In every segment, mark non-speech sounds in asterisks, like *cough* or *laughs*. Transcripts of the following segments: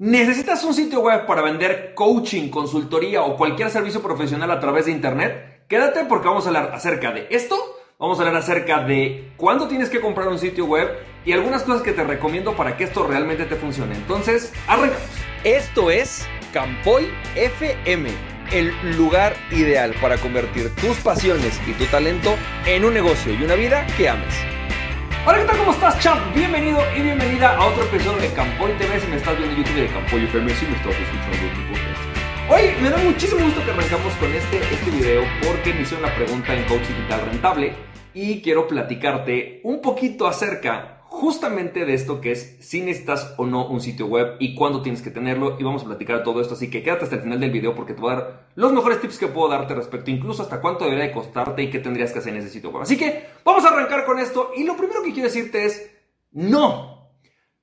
¿Necesitas un sitio web para vender coaching, consultoría o cualquier servicio profesional a través de Internet? Quédate porque vamos a hablar acerca de esto, vamos a hablar acerca de cuándo tienes que comprar un sitio web y algunas cosas que te recomiendo para que esto realmente te funcione. Entonces, arrancamos. Esto es Campoy FM, el lugar ideal para convertir tus pasiones y tu talento en un negocio y una vida que ames. Hola, ¿qué tal? ¿Cómo estás, champ? Bienvenido y bienvenida a otro episodio de Campoy TV. Si me estás viendo en YouTube de Campoy FM, si me estás escuchando en YouTube. Hoy me da muchísimo gusto que arrancamos con este, este video porque me hicieron la pregunta en Coach Digital Rentable y quiero platicarte un poquito acerca justamente de esto que es si necesitas o no un sitio web y cuándo tienes que tenerlo y vamos a platicar todo esto, así que quédate hasta el final del video porque te voy a dar los mejores tips que puedo darte respecto incluso hasta cuánto debería de costarte y qué tendrías que hacer en ese sitio web. Así que vamos a arrancar con esto y lo primero que quiero decirte es no.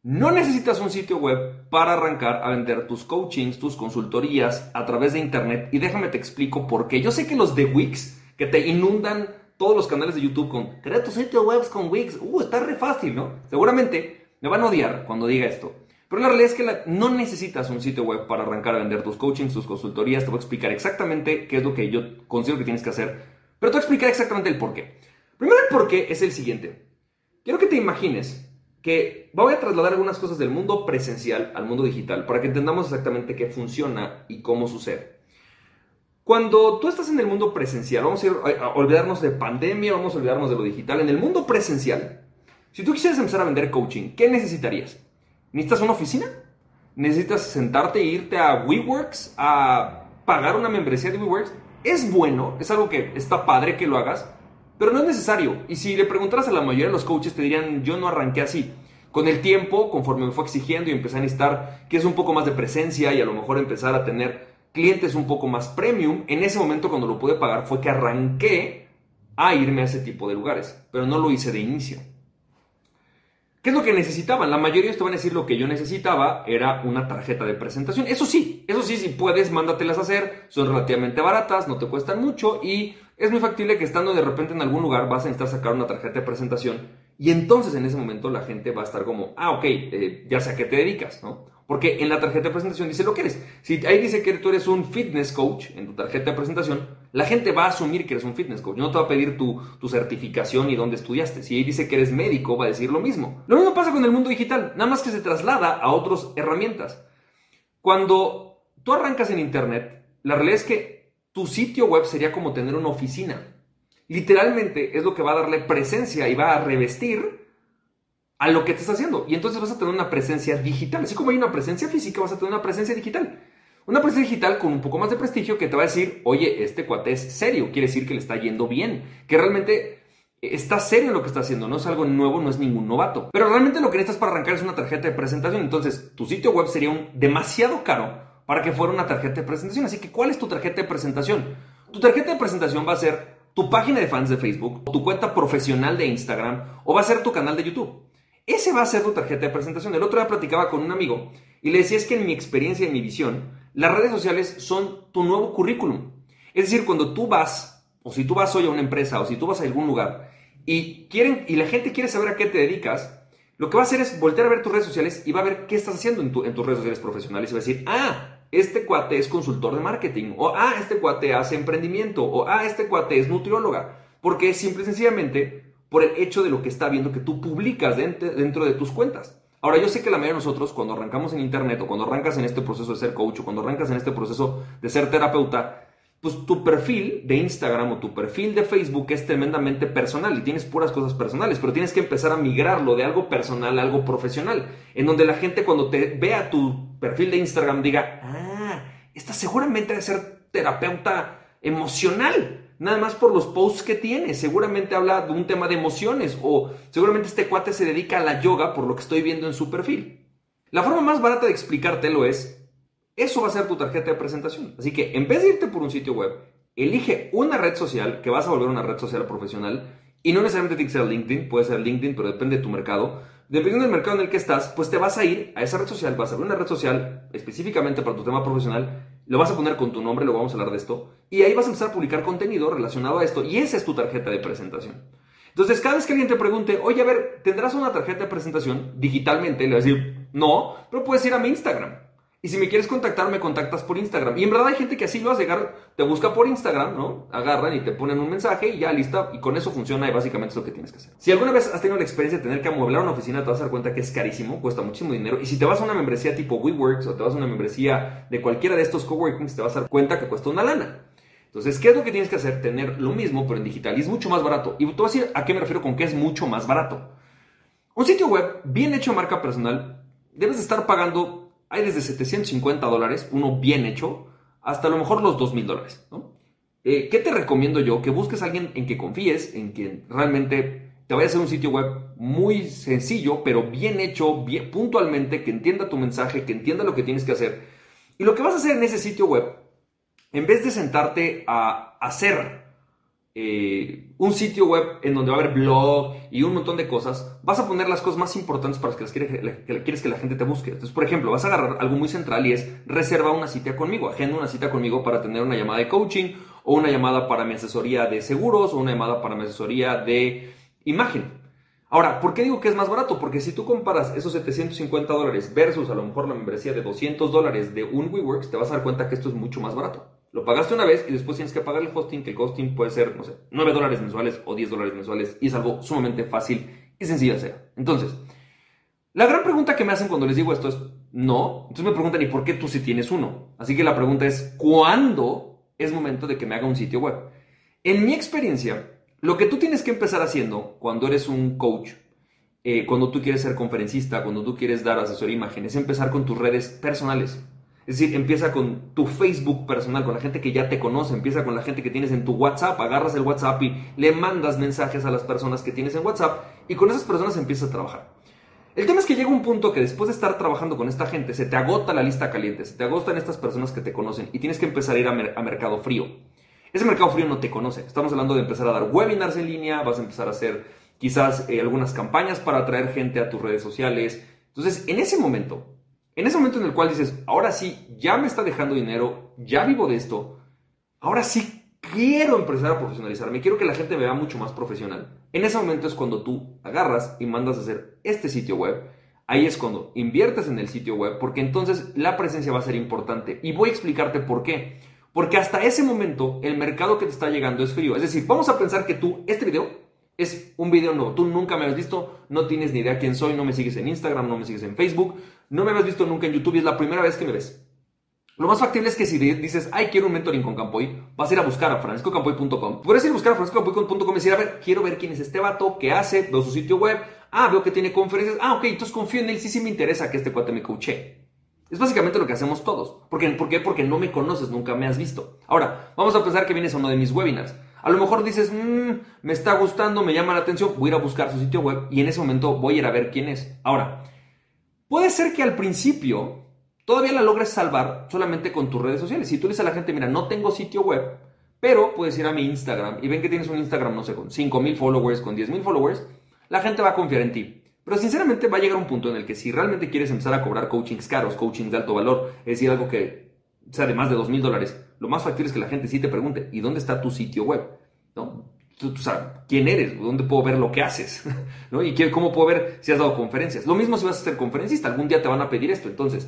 No necesitas un sitio web para arrancar a vender tus coachings, tus consultorías a través de internet y déjame te explico por qué. Yo sé que los de Wix que te inundan todos los canales de YouTube con crea tu sitio web con Wix. Uh, está re fácil, ¿no? Seguramente me van a odiar cuando diga esto. Pero la realidad es que no necesitas un sitio web para arrancar a vender tus coachings, tus consultorías. Te voy a explicar exactamente qué es lo que yo considero que tienes que hacer. Pero te voy a explicar exactamente el por qué. Primero el por qué es el siguiente. Quiero que te imagines que voy a trasladar algunas cosas del mundo presencial al mundo digital para que entendamos exactamente qué funciona y cómo sucede. Cuando tú estás en el mundo presencial, vamos a, olvidarnos de pandemia, vamos a olvidarnos de lo digital. En el mundo presencial, si tú quisieras empezar a vender coaching, ¿qué necesitarías? ¿Necesitas una oficina? ¿Necesitas sentarte e irte a WeWorks a pagar una membresía de WeWorks? Es bueno, es algo que está padre que lo hagas, pero no es necesario. Y si le preguntaras a la mayoría de los coaches, te dirían, yo no arranqué así. Con el tiempo, conforme me fue exigiendo y empecé a necesitar que es un poco más de presencia y a lo mejor empezar a tener clientes un poco más premium, en ese momento cuando lo pude pagar fue que arranqué a irme a ese tipo de lugares, pero no lo hice de inicio. ¿Qué es lo que necesitaban? La mayoría te van a decir lo que yo necesitaba era una tarjeta de presentación. Eso sí, eso sí, si puedes, mándatelas a hacer. Son relativamente baratas, no te cuestan mucho y es muy factible que estando de repente en algún lugar vas a necesitar sacar una tarjeta de presentación y entonces en ese momento la gente va a estar como, ah, ok, eh, ya sé a qué te dedicas, ¿no? Porque en la tarjeta de presentación dice lo que eres. Si ahí dice que tú eres un fitness coach en tu tarjeta de presentación, la gente va a asumir que eres un fitness coach. No te va a pedir tu, tu certificación y dónde estudiaste. Si ahí dice que eres médico, va a decir lo mismo. Lo mismo pasa con el mundo digital, nada más que se traslada a otras herramientas. Cuando tú arrancas en Internet, la realidad es que tu sitio web sería como tener una oficina. Literalmente es lo que va a darle presencia y va a revestir a lo que te está haciendo. Y entonces vas a tener una presencia digital. Así como hay una presencia física, vas a tener una presencia digital. Una presencia digital con un poco más de prestigio que te va a decir, oye, este cuate es serio, quiere decir que le está yendo bien, que realmente está serio en lo que está haciendo, no es algo nuevo, no es ningún novato. Pero realmente lo que necesitas para arrancar es una tarjeta de presentación. Entonces, tu sitio web sería demasiado caro para que fuera una tarjeta de presentación. Así que, ¿cuál es tu tarjeta de presentación? Tu tarjeta de presentación va a ser tu página de fans de Facebook, tu cuenta profesional de Instagram o va a ser tu canal de YouTube. Ese va a ser tu tarjeta de presentación. El otro día platicaba con un amigo y le decía es que en mi experiencia y en mi visión, las redes sociales son tu nuevo currículum. Es decir, cuando tú vas, o si tú vas hoy a una empresa, o si tú vas a algún lugar, y, quieren, y la gente quiere saber a qué te dedicas, lo que va a hacer es voltear a ver tus redes sociales y va a ver qué estás haciendo en, en tus redes sociales profesionales y va a decir, ah, este cuate es consultor de marketing, o ah, este cuate hace emprendimiento, o ah, este cuate es nutrióloga, porque simple y sencillamente por el hecho de lo que está viendo que tú publicas dentro de tus cuentas. Ahora, yo sé que la mayoría de nosotros, cuando arrancamos en Internet o cuando arrancas en este proceso de ser coach o cuando arrancas en este proceso de ser terapeuta, pues tu perfil de Instagram o tu perfil de Facebook es tremendamente personal y tienes puras cosas personales, pero tienes que empezar a migrarlo de algo personal a algo profesional, en donde la gente cuando te vea tu perfil de Instagram diga, ah, esta seguramente debe ser terapeuta emocional nada más por los posts que tiene. Seguramente habla de un tema de emociones o seguramente este cuate se dedica a la yoga por lo que estoy viendo en su perfil. La forma más barata de explicártelo es, eso va a ser tu tarjeta de presentación. Así que en vez de irte por un sitio web, elige una red social que vas a volver una red social profesional y no necesariamente tiene que ser LinkedIn, puede ser LinkedIn, pero depende de tu mercado. Dependiendo del mercado en el que estás, pues te vas a ir a esa red social, vas a abrir una red social específicamente para tu tema profesional lo vas a poner con tu nombre, lo vamos a hablar de esto, y ahí vas a empezar a publicar contenido relacionado a esto, y esa es tu tarjeta de presentación. Entonces, cada vez que alguien te pregunte, oye, a ver, ¿tendrás una tarjeta de presentación digitalmente? Le vas a decir, no, pero puedes ir a mi Instagram. Y si me quieres contactar, me contactas por Instagram. Y en verdad hay gente que así lo hace, te busca por Instagram, ¿no? Agarran y te ponen un mensaje y ya lista. Y con eso funciona y básicamente es lo que tienes que hacer. Si alguna vez has tenido la experiencia de tener que amueblar una oficina, te vas a dar cuenta que es carísimo, cuesta muchísimo dinero. Y si te vas a una membresía tipo WeWorks o te vas a una membresía de cualquiera de estos coworkings, te vas a dar cuenta que cuesta una lana. Entonces, ¿qué es lo que tienes que hacer? Tener lo mismo, pero en digital. Y es mucho más barato. Y te voy a decir a qué me refiero con que es mucho más barato. Un sitio web bien hecho a marca personal, debes de estar pagando hay desde 750 dólares, uno bien hecho, hasta a lo mejor los 2 mil dólares. Eh, ¿Qué te recomiendo yo? Que busques a alguien en que confíes, en quien realmente te vaya a hacer un sitio web muy sencillo, pero bien hecho, puntualmente, que entienda tu mensaje, que entienda lo que tienes que hacer. Y lo que vas a hacer en ese sitio web, en vez de sentarte a hacer eh, un sitio web en donde va a haber blog y un montón de cosas, vas a poner las cosas más importantes para las que, quieres que la gente te busque. Entonces, por ejemplo, vas a agarrar algo muy central y es reserva una cita conmigo, agenda una cita conmigo para tener una llamada de coaching o una llamada para mi asesoría de seguros o una llamada para mi asesoría de imagen. Ahora, ¿por qué digo que es más barato? Porque si tú comparas esos 750 dólares versus a lo mejor la membresía de 200 dólares de un WeWorks, te vas a dar cuenta que esto es mucho más barato. Lo pagaste una vez y después tienes que pagar el hosting, que el hosting puede ser, no sé, 9 dólares mensuales o 10 dólares mensuales y es algo sumamente fácil y sencillo de hacer. Entonces, la gran pregunta que me hacen cuando les digo esto es, no. Entonces me preguntan, ¿y por qué tú si tienes uno? Así que la pregunta es, ¿cuándo es momento de que me haga un sitio web? En mi experiencia, lo que tú tienes que empezar haciendo cuando eres un coach, eh, cuando tú quieres ser conferencista, cuando tú quieres dar asesoría imagen, es empezar con tus redes personales. Es decir, empieza con tu Facebook personal, con la gente que ya te conoce, empieza con la gente que tienes en tu WhatsApp, agarras el WhatsApp y le mandas mensajes a las personas que tienes en WhatsApp y con esas personas empiezas a trabajar. El tema es que llega un punto que después de estar trabajando con esta gente, se te agota la lista caliente, se te agotan estas personas que te conocen y tienes que empezar a ir a, mercado frío. Ese mercado frío no te conoce. Estamos hablando de empezar a dar webinars en línea, vas a empezar a hacer quizás eh, algunas campañas para atraer gente a tus redes sociales. Entonces, en ese momento, en ese momento en el cual dices, ahora sí, ya me está dejando dinero, ya vivo de esto, ahora sí quiero empezar a profesionalizarme, quiero que la gente me vea mucho más profesional. En ese momento es cuando tú agarras y mandas a hacer este sitio web. Ahí es cuando inviertes en el sitio web, porque entonces la presencia va a ser importante. Y voy a explicarte por qué. Porque hasta ese momento el mercado que te está llegando es frío. Es decir, vamos a pensar que tú, este video, es un video nuevo. Tú nunca me has visto, no tienes ni idea quién soy, no me sigues en Instagram, no me sigues en Facebook, no me habías visto nunca en YouTube es la primera vez que me ves. Lo más factible es que si dices, ay, quiero un mentoring con Campoy, vas a ir a buscar a franciscocampoy.com. Puedes ir a buscar a franciscocampoy.com y decir, a ver, quiero ver quién es este vato, qué hace, veo su sitio web, ah, veo que tiene conferencias, ah, ok, entonces confío en él, sí, sí me interesa que este cuate me coache. Es básicamente lo que hacemos todos. ¿Por qué? ¿Por qué? Porque no me conoces, nunca me has visto. Ahora, vamos a pensar que vienes a uno de mis webinars. A lo mejor dices, mmm, me está gustando, me llama la atención, voy a ir a buscar su sitio web y en ese momento voy a ir a ver quién es. Ahora, puede ser que al principio todavía la logres salvar solamente con tus redes sociales. Si tú dices a la gente, mira, no tengo sitio web, pero puedes ir a mi Instagram y ven que tienes un Instagram, no sé, con 5.000 followers, con 10.000 followers, la gente va a confiar en ti. Pero sinceramente va a llegar un punto en el que si realmente quieres empezar a cobrar coachings caros, coachings de alto valor, es decir, algo que sea de más de 2.000 dólares, lo más factible es que la gente sí te pregunte, ¿y dónde está tu sitio web? ¿No? Tú, sabes, ¿quién eres? ¿Dónde puedo ver lo que haces? *laughs* ¿No? ¿Y cómo puedo ver si has dado conferencias? Lo mismo si vas a ser conferencista, algún día te van a pedir esto. Entonces,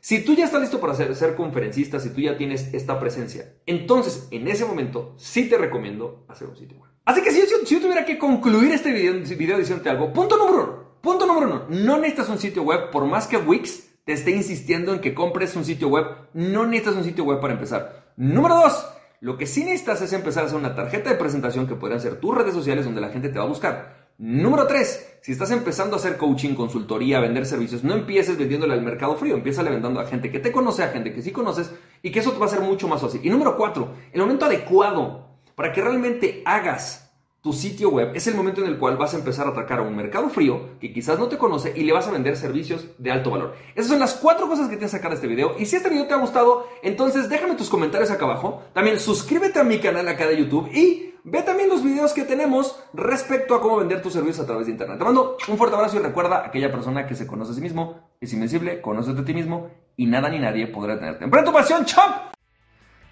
si tú ya estás listo para ser, ser conferencista, si tú ya tienes esta presencia, entonces en ese momento sí te recomiendo hacer un sitio web. Así que si yo, tuviera que concluir este video, video diciéndote algo, punto número uno, punto número uno, no necesitas un sitio web por más que Wix te esté insistiendo en que compres un sitio web, no necesitas un sitio web para empezar. Número dos, lo que sí necesitas es empezar a hacer una tarjeta de presentación que podrían ser tus redes sociales donde la gente te va a buscar. Número tres, si estás empezando a hacer coaching, consultoría, vender servicios, no empieces vendiéndole al mercado frío, empieza vendiendo a gente que te conoce, a gente que sí conoces y que eso te va a ser mucho más fácil. Y número cuatro, el momento adecuado para que realmente hagas tu sitio web es el momento en el cual vas a empezar a atacar a un mercado frío que quizás no te conoce y le vas a vender servicios de alto valor. Esas son las cuatro cosas que tienes que sacar de este video. Y si este video te ha gustado, entonces déjame tus comentarios acá abajo. También suscríbete a mi canal acá de YouTube y ve también los videos que tenemos respecto a cómo vender tus servicios a través de Internet. Te mando un fuerte abrazo y recuerda, aquella persona que se conoce a sí mismo es invencible, conoce de ti mismo y nada ni nadie podrá tenerte. ¡Emprende tu pasión, champ!